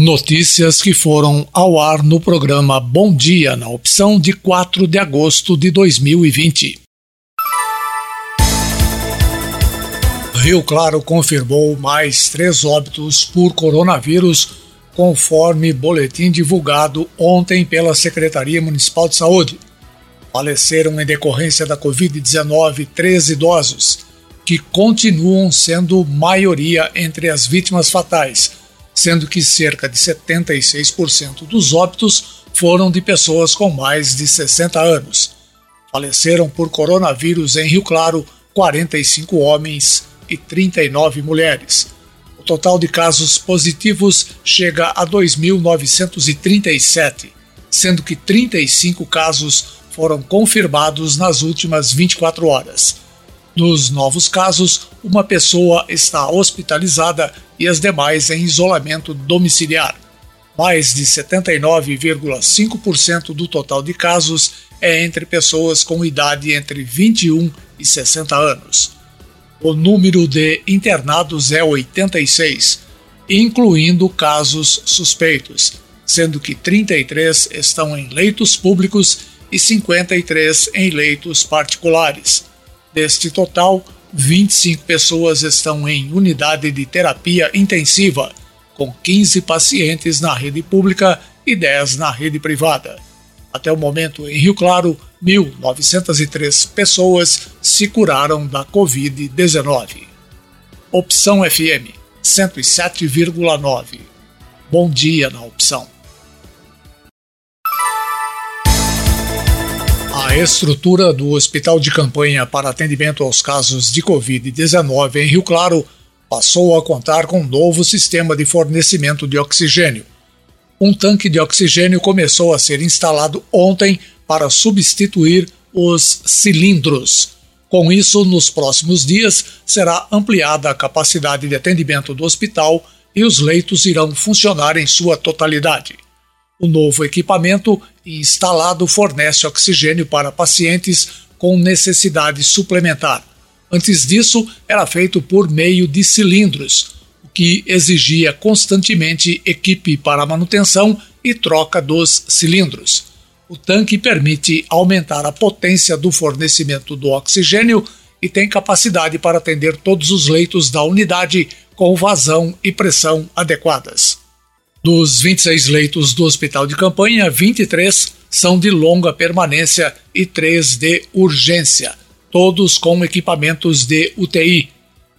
Notícias que foram ao ar no programa Bom Dia, na opção de 4 de agosto de 2020. Rio Claro confirmou mais três óbitos por coronavírus, conforme boletim divulgado ontem pela Secretaria Municipal de Saúde. Faleceram em decorrência da Covid-19 três idosos, que continuam sendo maioria entre as vítimas fatais sendo que cerca de 76% dos óbitos foram de pessoas com mais de 60 anos. Faleceram por coronavírus em Rio Claro 45 homens e 39 mulheres. O total de casos positivos chega a 2.937, sendo que 35 casos foram confirmados nas últimas 24 horas. Nos novos casos, uma pessoa está hospitalizada e as demais em isolamento domiciliar. Mais de 79,5% do total de casos é entre pessoas com idade entre 21 e 60 anos. O número de internados é 86, incluindo casos suspeitos, sendo que 33 estão em leitos públicos e 53 em leitos particulares. Deste total, 25 pessoas estão em unidade de terapia intensiva, com 15 pacientes na rede pública e 10 na rede privada. Até o momento, em Rio Claro, 1.903 pessoas se curaram da Covid-19. Opção FM 107,9. Bom dia na opção. A estrutura do Hospital de Campanha para atendimento aos casos de Covid-19 em Rio Claro passou a contar com um novo sistema de fornecimento de oxigênio. Um tanque de oxigênio começou a ser instalado ontem para substituir os cilindros. Com isso, nos próximos dias, será ampliada a capacidade de atendimento do hospital e os leitos irão funcionar em sua totalidade. O novo equipamento instalado fornece oxigênio para pacientes com necessidade suplementar. Antes disso, era feito por meio de cilindros, o que exigia constantemente equipe para manutenção e troca dos cilindros. O tanque permite aumentar a potência do fornecimento do oxigênio e tem capacidade para atender todos os leitos da unidade com vazão e pressão adequadas. Dos 26 leitos do hospital de campanha, 23 são de longa permanência e 3 de urgência, todos com equipamentos de UTI.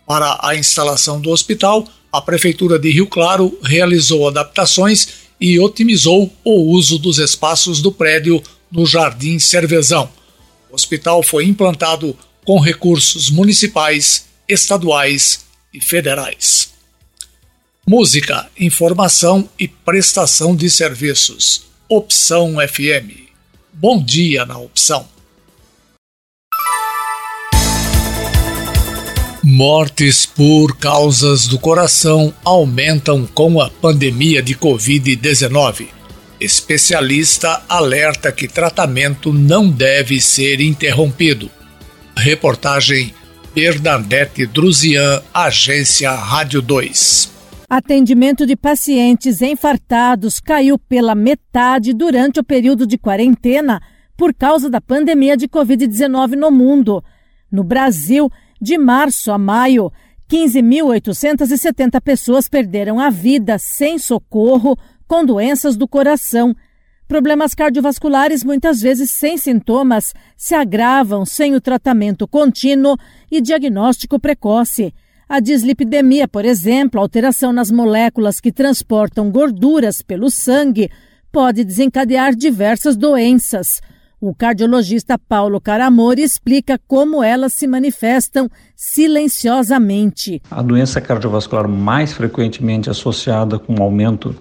Para a instalação do hospital, a Prefeitura de Rio Claro realizou adaptações e otimizou o uso dos espaços do prédio no Jardim Cervezão. O hospital foi implantado com recursos municipais, estaduais e federais. Música, informação e prestação de serviços. Opção FM. Bom dia na opção. Mortes por causas do coração aumentam com a pandemia de Covid-19. Especialista alerta que tratamento não deve ser interrompido. Reportagem Bernadette Druzian, Agência Rádio 2. Atendimento de pacientes infartados caiu pela metade durante o período de quarentena por causa da pandemia de Covid-19 no mundo. No Brasil, de março a maio, 15.870 pessoas perderam a vida sem socorro com doenças do coração. Problemas cardiovasculares, muitas vezes sem sintomas, se agravam sem o tratamento contínuo e diagnóstico precoce. A dislipidemia, por exemplo, alteração nas moléculas que transportam gorduras pelo sangue, pode desencadear diversas doenças. O cardiologista Paulo Caramori explica como elas se manifestam silenciosamente. A doença cardiovascular mais frequentemente associada com o aumento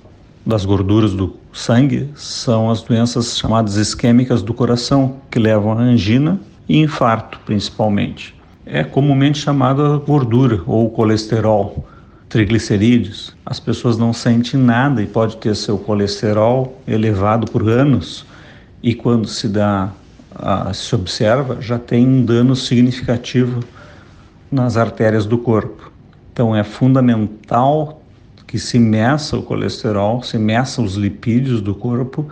das gorduras do sangue são as doenças chamadas isquêmicas do coração, que levam a angina e infarto, principalmente é comumente chamada gordura ou colesterol, triglicerídeos. As pessoas não sentem nada e pode ter seu colesterol elevado por anos e quando se dá se observa já tem um dano significativo nas artérias do corpo. Então é fundamental que se meça o colesterol, se meça os lipídios do corpo,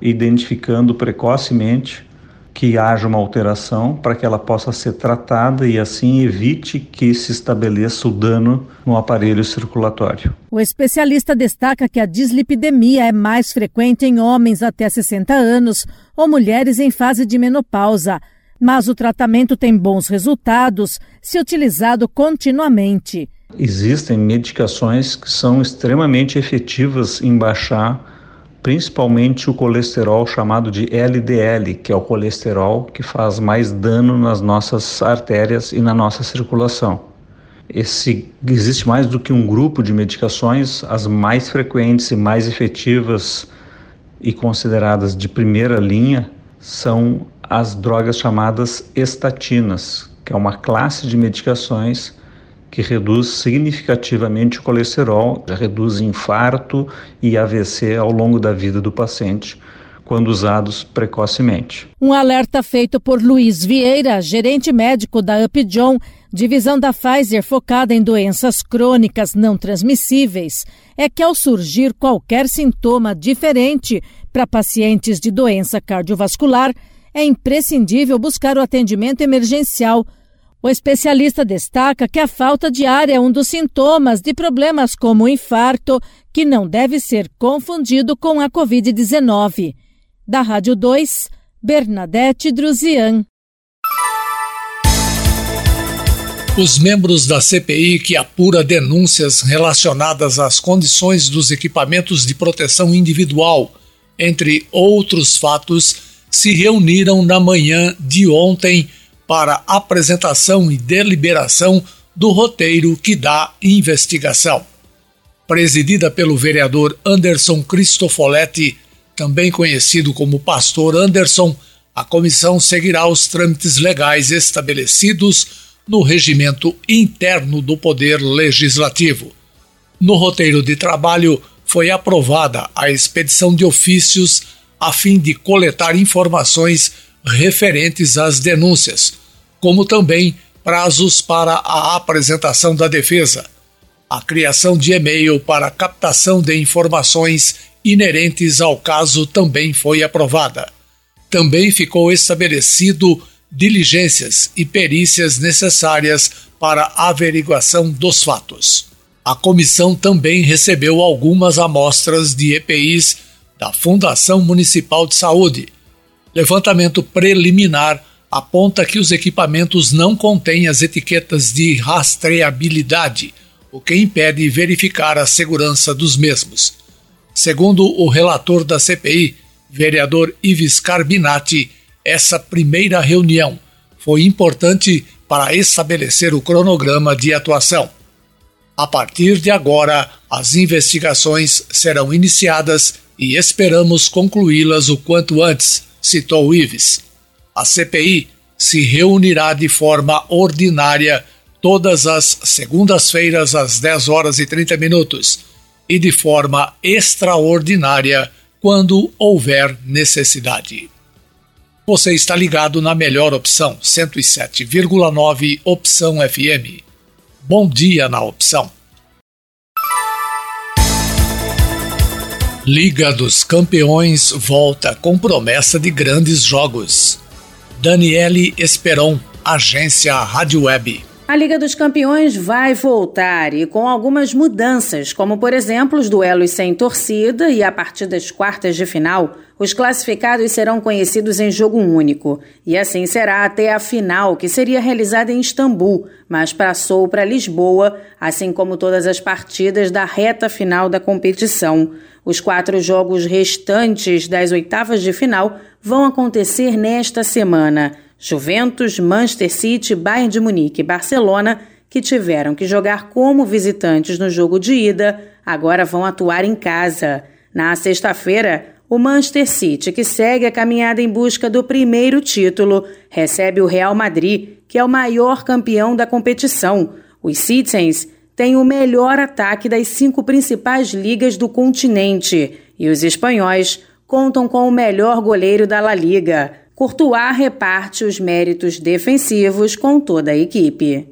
identificando precocemente que haja uma alteração para que ela possa ser tratada e assim evite que se estabeleça o dano no aparelho circulatório. O especialista destaca que a dislipidemia é mais frequente em homens até 60 anos ou mulheres em fase de menopausa, mas o tratamento tem bons resultados se utilizado continuamente. Existem medicações que são extremamente efetivas em baixar principalmente o colesterol chamado de LDL, que é o colesterol que faz mais dano nas nossas artérias e na nossa circulação. Esse, existe mais do que um grupo de medicações, as mais frequentes e mais efetivas e consideradas de primeira linha são as drogas chamadas estatinas, que é uma classe de medicações que reduz significativamente o colesterol, reduz infarto e AVC ao longo da vida do paciente, quando usados precocemente. Um alerta feito por Luiz Vieira, gerente médico da Upjohn, divisão da Pfizer focada em doenças crônicas não transmissíveis, é que ao surgir qualquer sintoma diferente para pacientes de doença cardiovascular, é imprescindível buscar o atendimento emergencial o especialista destaca que a falta de ar é um dos sintomas de problemas como o infarto, que não deve ser confundido com a Covid-19. Da Rádio 2, Bernadette Druzian. Os membros da CPI que apura denúncias relacionadas às condições dos equipamentos de proteção individual, entre outros fatos, se reuniram na manhã de ontem para apresentação e deliberação do roteiro que dá investigação. Presidida pelo vereador Anderson Cristofoletti, também conhecido como Pastor Anderson, a comissão seguirá os trâmites legais estabelecidos no regimento interno do Poder Legislativo. No roteiro de trabalho foi aprovada a expedição de ofícios a fim de coletar informações referentes às denúncias, como também prazos para a apresentação da defesa, a criação de e-mail para captação de informações inerentes ao caso também foi aprovada. Também ficou estabelecido diligências e perícias necessárias para averiguação dos fatos. A comissão também recebeu algumas amostras de EPIs da Fundação Municipal de Saúde. Levantamento preliminar aponta que os equipamentos não contêm as etiquetas de rastreabilidade, o que impede verificar a segurança dos mesmos. Segundo o relator da CPI, vereador Ives Carbinati, essa primeira reunião foi importante para estabelecer o cronograma de atuação. A partir de agora, as investigações serão iniciadas e esperamos concluí-las o quanto antes, citou Ives. A CPI se reunirá de forma ordinária todas as segundas-feiras às 10 horas e 30 minutos e de forma extraordinária quando houver necessidade. Você está ligado na melhor opção, 107,9 Opção FM. Bom dia na opção. Liga dos Campeões volta com promessa de grandes jogos. Daniele Esperon, agência Rádio Web. A Liga dos Campeões vai voltar e com algumas mudanças, como por exemplo os duelos sem torcida e a partir das quartas de final, os classificados serão conhecidos em jogo único. E assim será até a final, que seria realizada em Istambul, mas passou para Lisboa, assim como todas as partidas da reta final da competição. Os quatro jogos restantes das oitavas de final vão acontecer nesta semana. Juventus, Manchester City, Bayern de Munique e Barcelona, que tiveram que jogar como visitantes no jogo de ida, agora vão atuar em casa. Na sexta-feira, o Manchester City, que segue a caminhada em busca do primeiro título, recebe o Real Madrid, que é o maior campeão da competição. Os Citizens tem o melhor ataque das cinco principais ligas do continente e os espanhóis contam com o melhor goleiro da La Liga. Courtois reparte os méritos defensivos com toda a equipe.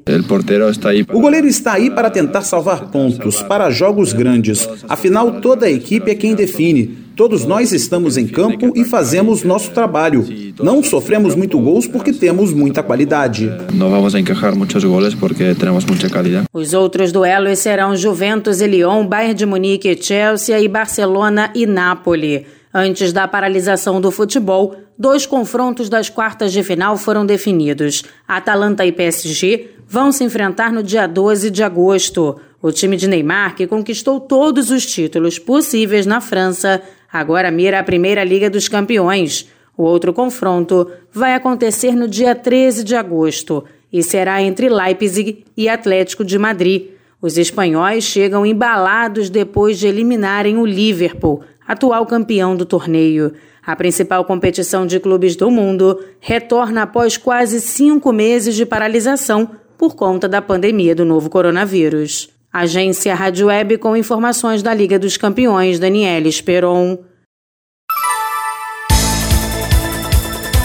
O goleiro está aí para tentar salvar pontos, para jogos grandes. Afinal, toda a equipe é quem define. Todos nós estamos em campo e fazemos nosso trabalho. Não sofremos muito gols porque temos muita qualidade. Não vamos a encajar muitos gols porque temos muita qualidade. Os outros duelos serão Juventus e Lyon, Bayern de Munique, Chelsea e Barcelona e Nápoles. Antes da paralisação do futebol, dois confrontos das quartas de final foram definidos. Atalanta e PSG vão se enfrentar no dia 12 de agosto. O time de Neymar, que conquistou todos os títulos possíveis na França, agora mira a Primeira Liga dos Campeões. O outro confronto vai acontecer no dia 13 de agosto e será entre Leipzig e Atlético de Madrid. Os espanhóis chegam embalados depois de eliminarem o Liverpool, atual campeão do torneio. A principal competição de clubes do mundo retorna após quase cinco meses de paralisação por conta da pandemia do novo coronavírus. Agência Rádio Web com informações da Liga dos Campeões, Daniela Esperon.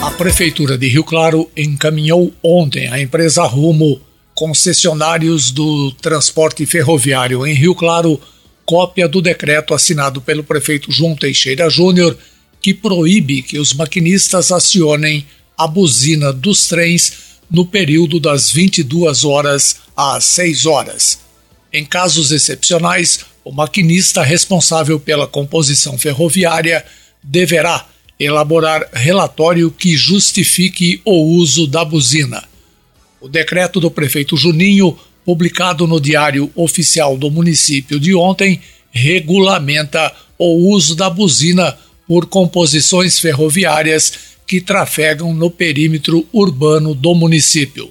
A Prefeitura de Rio Claro encaminhou ontem a empresa Rumo, concessionários do transporte ferroviário em Rio Claro, cópia do decreto assinado pelo prefeito João Teixeira Júnior, que proíbe que os maquinistas acionem a buzina dos trens no período das 22 horas às 6 horas. Em casos excepcionais, o maquinista responsável pela composição ferroviária deverá elaborar relatório que justifique o uso da buzina. O decreto do prefeito Juninho publicado no Diário Oficial do Município de ontem, regulamenta o uso da buzina por composições ferroviárias que trafegam no perímetro urbano do município.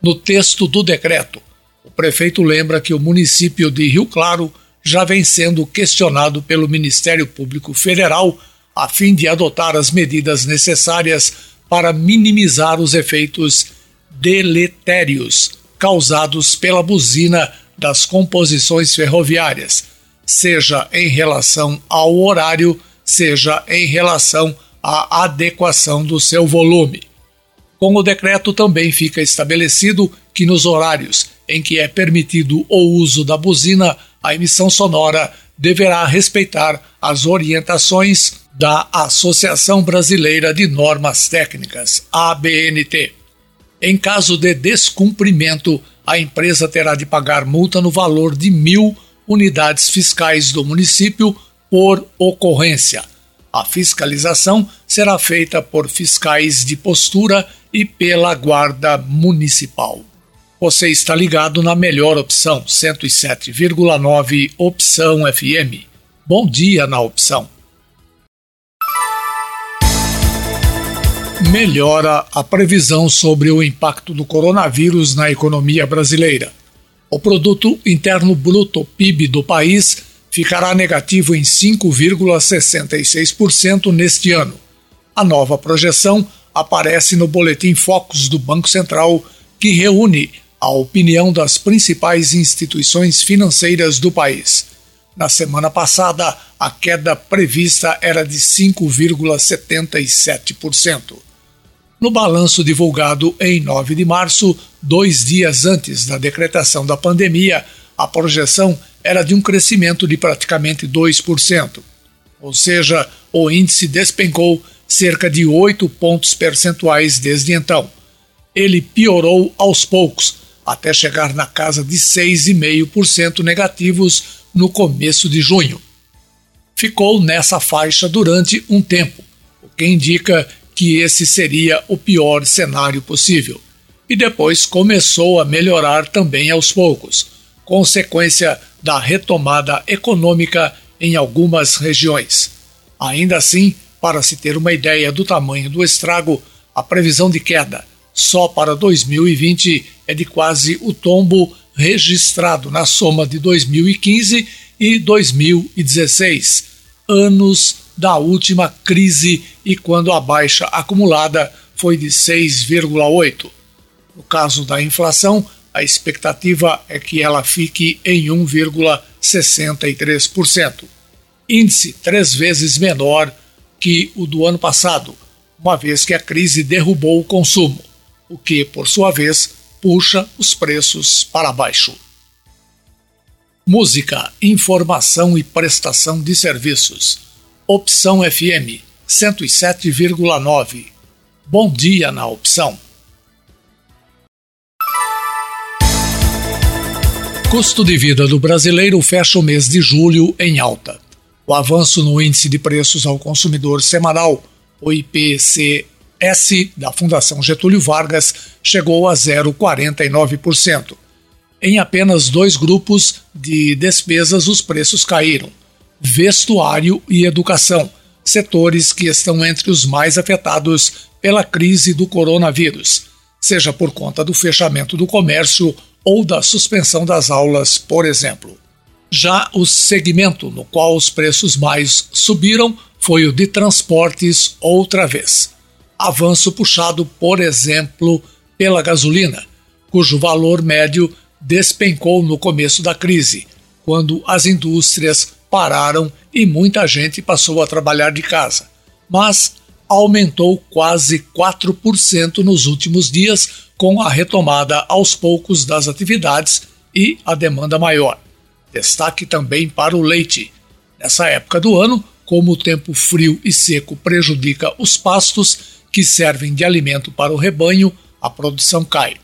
No texto do decreto, o prefeito lembra que o município de Rio Claro já vem sendo questionado pelo Ministério Público Federal a fim de adotar as medidas necessárias para minimizar os efeitos deletérios causados pela buzina das composições ferroviárias, seja em relação ao horário, seja em relação à adequação do seu volume. Com o decreto também fica estabelecido que nos horários em que é permitido o uso da buzina, a emissão sonora deverá respeitar as orientações da Associação Brasileira de Normas Técnicas, ABNT. Em caso de descumprimento, a empresa terá de pagar multa no valor de mil unidades fiscais do município por ocorrência. A fiscalização será feita por fiscais de postura e pela Guarda Municipal. Você está ligado na melhor opção, 107,9 Opção FM. Bom dia na opção. melhora a previsão sobre o impacto do coronavírus na economia brasileira. O produto interno bruto PIB do país ficará negativo em 5,66% neste ano. A nova projeção aparece no boletim Focus do Banco Central, que reúne a opinião das principais instituições financeiras do país. Na semana passada, a queda prevista era de 5,77%. No balanço divulgado em 9 de março, dois dias antes da decretação da pandemia, a projeção era de um crescimento de praticamente 2%. Ou seja, o índice despencou cerca de 8 pontos percentuais desde então. Ele piorou aos poucos, até chegar na casa de 6,5% negativos no começo de junho. Ficou nessa faixa durante um tempo, o que indica que esse seria o pior cenário possível. E depois começou a melhorar também aos poucos, consequência da retomada econômica em algumas regiões. Ainda assim, para se ter uma ideia do tamanho do estrago, a previsão de queda só para 2020 é de quase o tombo registrado na soma de 2015 e 2016, anos da última crise e quando a baixa acumulada foi de 6,8. No caso da inflação, a expectativa é que ela fique em 1,63%, índice três vezes menor que o do ano passado, uma vez que a crise derrubou o consumo, o que, por sua vez, puxa os preços para baixo. Música, informação e prestação de serviços. Opção FM 107,9. Bom dia na opção. Custo de vida do brasileiro fecha o mês de julho em alta. O avanço no índice de preços ao consumidor semanal, o IPCS, da Fundação Getúlio Vargas, chegou a 0,49%. Em apenas dois grupos de despesas, os preços caíram: vestuário e educação, setores que estão entre os mais afetados pela crise do coronavírus, seja por conta do fechamento do comércio ou da suspensão das aulas, por exemplo. Já o segmento no qual os preços mais subiram foi o de transportes outra vez. Avanço puxado, por exemplo, pela gasolina, cujo valor médio despencou no começo da crise, quando as indústrias pararam e muita gente passou a trabalhar de casa. Mas aumentou quase 4% nos últimos dias, com a retomada aos poucos das atividades e a demanda maior. Destaque também para o leite. Nessa época do ano, como o tempo frio e seco prejudica os pastos que servem de alimento para o rebanho, a produção cai.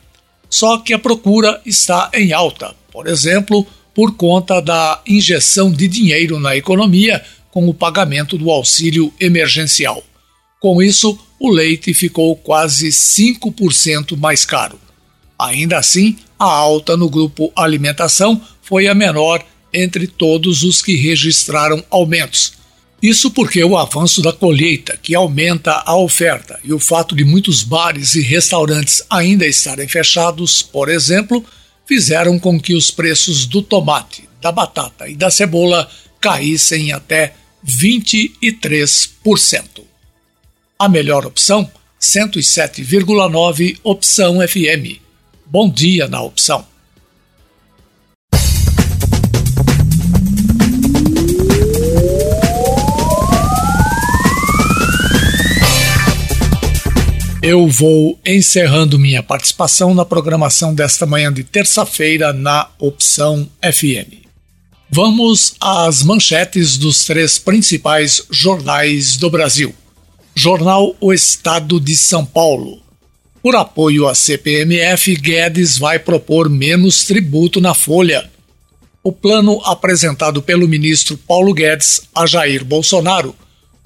Só que a procura está em alta, por exemplo, por conta da injeção de dinheiro na economia com o pagamento do auxílio emergencial. Com isso, o leite ficou quase 5% mais caro. Ainda assim, a alta no grupo alimentação foi a menor entre todos os que registraram aumentos, isso porque o avanço da colheita, que aumenta a oferta, e o fato de muitos bares e restaurantes ainda estarem fechados, por exemplo, fizeram com que os preços do tomate, da batata e da cebola caíssem até 23%. A melhor opção, 107,9 opção FM. Bom dia na opção. Eu vou encerrando minha participação na programação desta manhã de terça-feira na Opção FM. Vamos às manchetes dos três principais jornais do Brasil. Jornal O Estado de São Paulo. Por apoio à CPMF, Guedes vai propor menos tributo na folha. O plano apresentado pelo ministro Paulo Guedes a Jair Bolsonaro,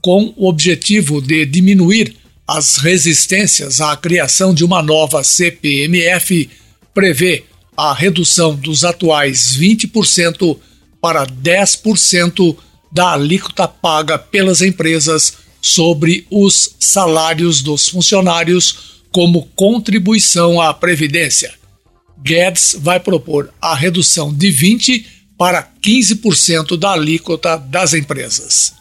com o objetivo de diminuir as resistências à criação de uma nova CPMF prevê a redução dos atuais 20% para 10% da alíquota paga pelas empresas sobre os salários dos funcionários como contribuição à Previdência. Guedes vai propor a redução de 20% para 15% da alíquota das empresas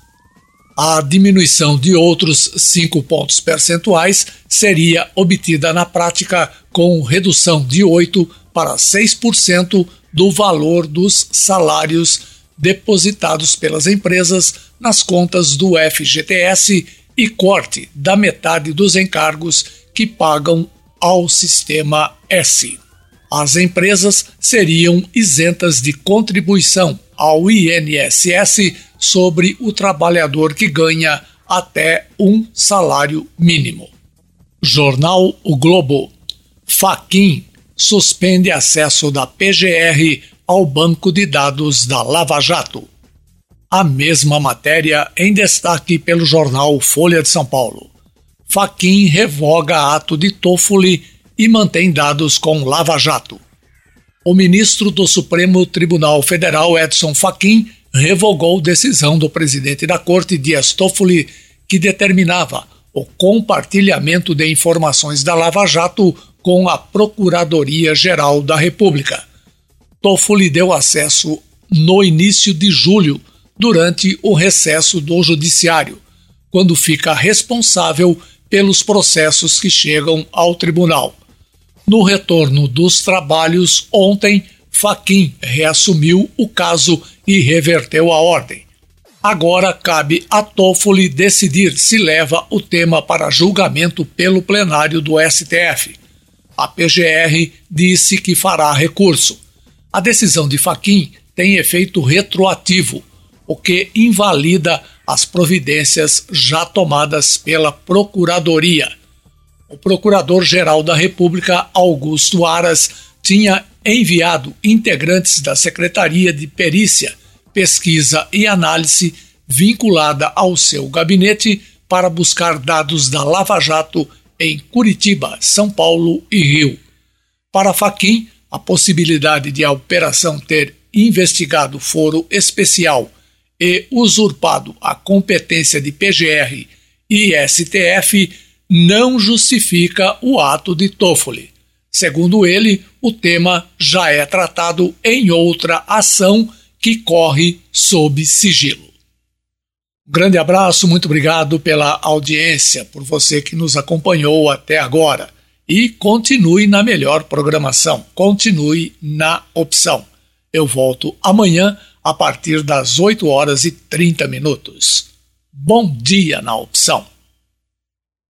a diminuição de outros 5 pontos percentuais seria obtida na prática com redução de 8 para 6% do valor dos salários depositados pelas empresas nas contas do FGTS e corte da metade dos encargos que pagam ao sistema S. As empresas seriam isentas de contribuição ao INSS sobre o trabalhador que ganha até um salário mínimo. Jornal O Globo. Faquin suspende acesso da PGR ao banco de dados da Lava Jato. A mesma matéria em destaque pelo jornal Folha de São Paulo. Faquin revoga ato de Toffoli e mantém dados com Lava Jato. O ministro do Supremo Tribunal Federal, Edson Fachin, revogou decisão do presidente da corte, Dias Toffoli, que determinava o compartilhamento de informações da Lava Jato com a Procuradoria-Geral da República. Toffoli deu acesso no início de julho, durante o recesso do Judiciário, quando fica responsável pelos processos que chegam ao tribunal. No retorno dos trabalhos ontem, Faquim reassumiu o caso e reverteu a ordem. Agora cabe a Toffoli decidir se leva o tema para julgamento pelo plenário do STF. A PGR disse que fará recurso. A decisão de Faquim tem efeito retroativo, o que invalida as providências já tomadas pela Procuradoria. O Procurador-Geral da República, Augusto Aras, tinha enviado integrantes da Secretaria de Perícia, Pesquisa e Análise vinculada ao seu gabinete para buscar dados da Lava Jato em Curitiba, São Paulo e Rio. Para Faquim, a possibilidade de a operação ter investigado foro especial e usurpado a competência de PGR e STF não justifica o ato de Toffoli. Segundo ele, o tema já é tratado em outra ação que corre sob sigilo. Um grande abraço, muito obrigado pela audiência, por você que nos acompanhou até agora. E continue na melhor programação, continue na opção. Eu volto amanhã a partir das 8 horas e 30 minutos. Bom dia na opção!